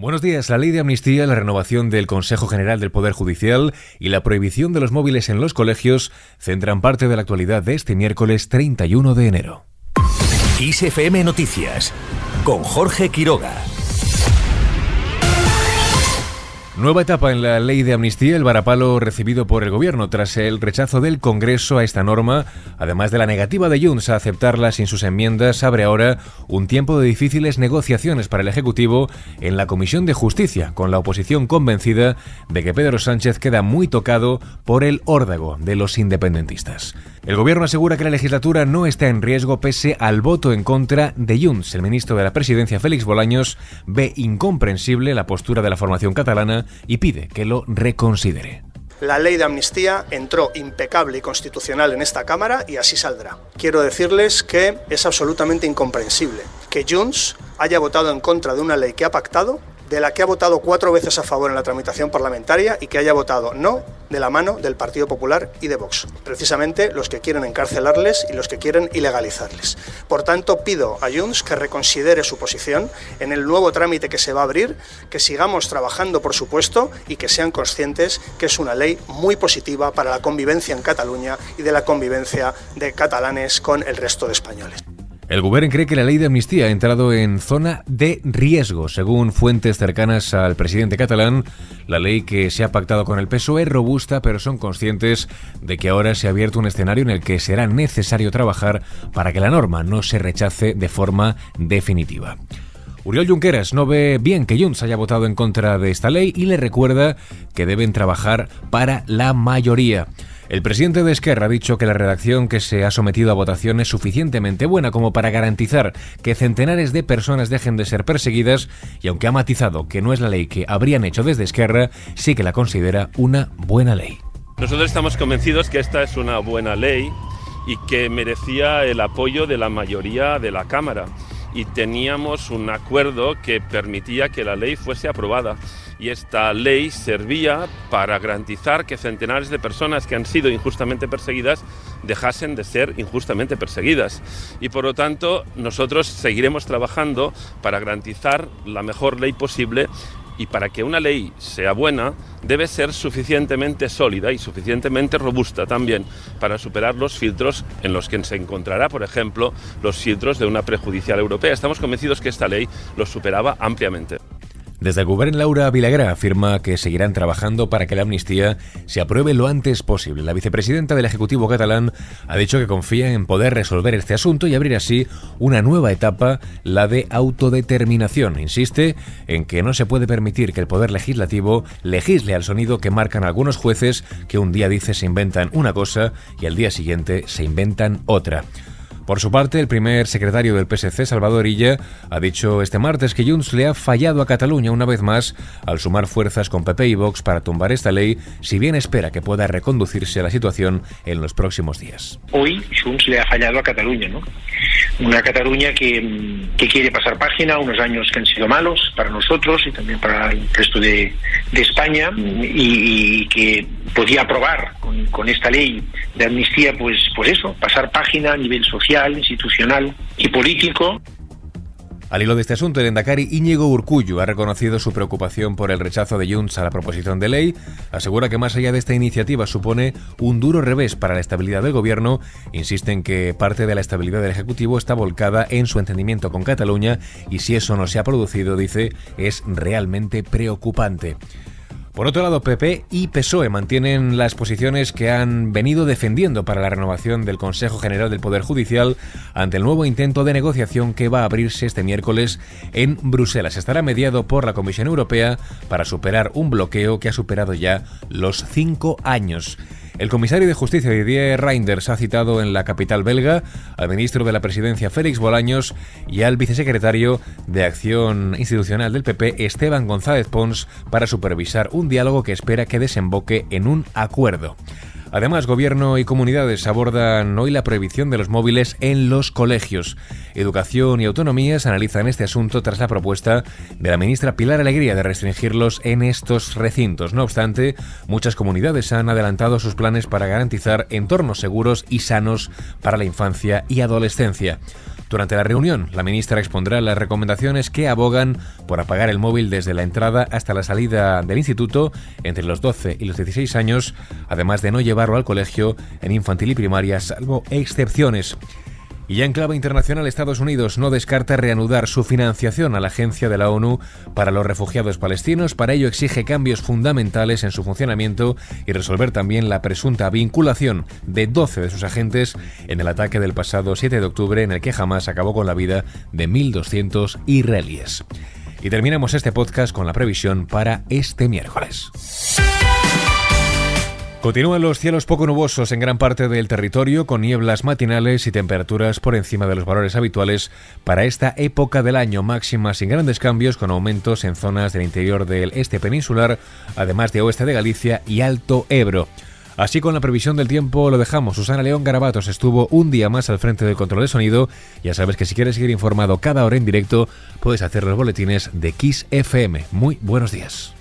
Buenos días. La ley de amnistía, la renovación del Consejo General del Poder Judicial y la prohibición de los móviles en los colegios centran parte de la actualidad de este miércoles 31 de enero. ISFM Noticias con Jorge Quiroga. Nueva etapa en la ley de amnistía, el varapalo recibido por el gobierno tras el rechazo del Congreso a esta norma, además de la negativa de Junts a aceptarla sin sus enmiendas, abre ahora un tiempo de difíciles negociaciones para el Ejecutivo en la Comisión de Justicia, con la oposición convencida de que Pedro Sánchez queda muy tocado por el órdago de los independentistas. El gobierno asegura que la legislatura no está en riesgo pese al voto en contra de Junts. El ministro de la Presidencia, Félix Bolaños, ve incomprensible la postura de la formación catalana y pide que lo reconsidere. La ley de amnistía entró impecable y constitucional en esta Cámara y así saldrá. Quiero decirles que es absolutamente incomprensible que Junts haya votado en contra de una ley que ha pactado de la que ha votado cuatro veces a favor en la tramitación parlamentaria y que haya votado no de la mano del Partido Popular y de Vox, precisamente los que quieren encarcelarles y los que quieren ilegalizarles. Por tanto, pido a Junts que reconsidere su posición en el nuevo trámite que se va a abrir, que sigamos trabajando, por supuesto, y que sean conscientes que es una ley muy positiva para la convivencia en Cataluña y de la convivencia de catalanes con el resto de españoles. El gobierno cree que la ley de amnistía ha entrado en zona de riesgo. Según fuentes cercanas al presidente catalán, la ley que se ha pactado con el PSOE es robusta, pero son conscientes de que ahora se ha abierto un escenario en el que será necesario trabajar para que la norma no se rechace de forma definitiva. Uriol Junqueras no ve bien que Junts haya votado en contra de esta ley y le recuerda que deben trabajar para la mayoría. El presidente de Esquerra ha dicho que la redacción que se ha sometido a votación es suficientemente buena como para garantizar que centenares de personas dejen de ser perseguidas y aunque ha matizado que no es la ley que habrían hecho desde Esquerra, sí que la considera una buena ley. Nosotros estamos convencidos que esta es una buena ley y que merecía el apoyo de la mayoría de la Cámara y teníamos un acuerdo que permitía que la ley fuese aprobada. Y esta ley servía para garantizar que centenares de personas que han sido injustamente perseguidas dejasen de ser injustamente perseguidas. Y por lo tanto, nosotros seguiremos trabajando para garantizar la mejor ley posible y para que una ley sea buena debe ser suficientemente sólida y suficientemente robusta también para superar los filtros en los que se encontrará, por ejemplo, los filtros de una prejudicial europea. Estamos convencidos que esta ley los superaba ampliamente. Desde el Gobierno, Laura Vilagra afirma que seguirán trabajando para que la amnistía se apruebe lo antes posible. La vicepresidenta del Ejecutivo catalán ha dicho que confía en poder resolver este asunto y abrir así una nueva etapa, la de autodeterminación. Insiste en que no se puede permitir que el Poder Legislativo legisle al sonido que marcan algunos jueces que un día dice se inventan una cosa y al día siguiente se inventan otra. Por su parte, el primer secretario del PSC, Salvador Illa, ha dicho este martes que Junts le ha fallado a Cataluña una vez más al sumar fuerzas con PP y Vox para tumbar esta ley, si bien espera que pueda reconducirse la situación en los próximos días. Hoy Junts le ha fallado a Cataluña, ¿no? Una Cataluña que, quiere pasar página, unos años que han sido malos para nosotros y también para el resto de, España y, que podía aprobar con, con esta ley de amnistía, pues, pues eso, pasar página a nivel social institucional y político. Al hilo de este asunto, el Endacari Íñigo Urcullu ha reconocido su preocupación por el rechazo de Junts a la proposición de ley, asegura que más allá de esta iniciativa supone un duro revés para la estabilidad del gobierno, insiste en que parte de la estabilidad del Ejecutivo está volcada en su entendimiento con Cataluña y si eso no se ha producido, dice, es realmente preocupante. Por otro lado, PP y PSOE mantienen las posiciones que han venido defendiendo para la renovación del Consejo General del Poder Judicial ante el nuevo intento de negociación que va a abrirse este miércoles en Bruselas. Estará mediado por la Comisión Europea para superar un bloqueo que ha superado ya los cinco años. El comisario de Justicia Didier Reinders ha citado en la capital belga al ministro de la Presidencia Félix Bolaños y al vicesecretario de Acción Institucional del PP Esteban González Pons para supervisar un diálogo que espera que desemboque en un acuerdo. Además, gobierno y comunidades abordan hoy la prohibición de los móviles en los colegios. Educación y autonomías analizan este asunto tras la propuesta de la ministra Pilar Alegría de restringirlos en estos recintos. No obstante, muchas comunidades han adelantado sus planes para garantizar entornos seguros y sanos para la infancia y adolescencia. Durante la reunión, la ministra expondrá las recomendaciones que abogan por apagar el móvil desde la entrada hasta la salida del instituto entre los 12 y los 16 años, además de no llevarlo al colegio en infantil y primaria, salvo excepciones. Y ya en clave internacional, Estados Unidos no descarta reanudar su financiación a la Agencia de la ONU para los Refugiados Palestinos. Para ello exige cambios fundamentales en su funcionamiento y resolver también la presunta vinculación de 12 de sus agentes en el ataque del pasado 7 de octubre en el que jamás acabó con la vida de 1.200 israelíes. Y terminamos este podcast con la previsión para este miércoles. Continúan los cielos poco nubosos en gran parte del territorio, con nieblas matinales y temperaturas por encima de los valores habituales para esta época del año, máxima sin grandes cambios, con aumentos en zonas del interior del este peninsular, además de oeste de Galicia y Alto Ebro. Así con la previsión del tiempo lo dejamos. Susana León Garabatos estuvo un día más al frente del control de sonido. Ya sabes que si quieres seguir informado cada hora en directo, puedes hacer los boletines de Kiss FM. Muy buenos días.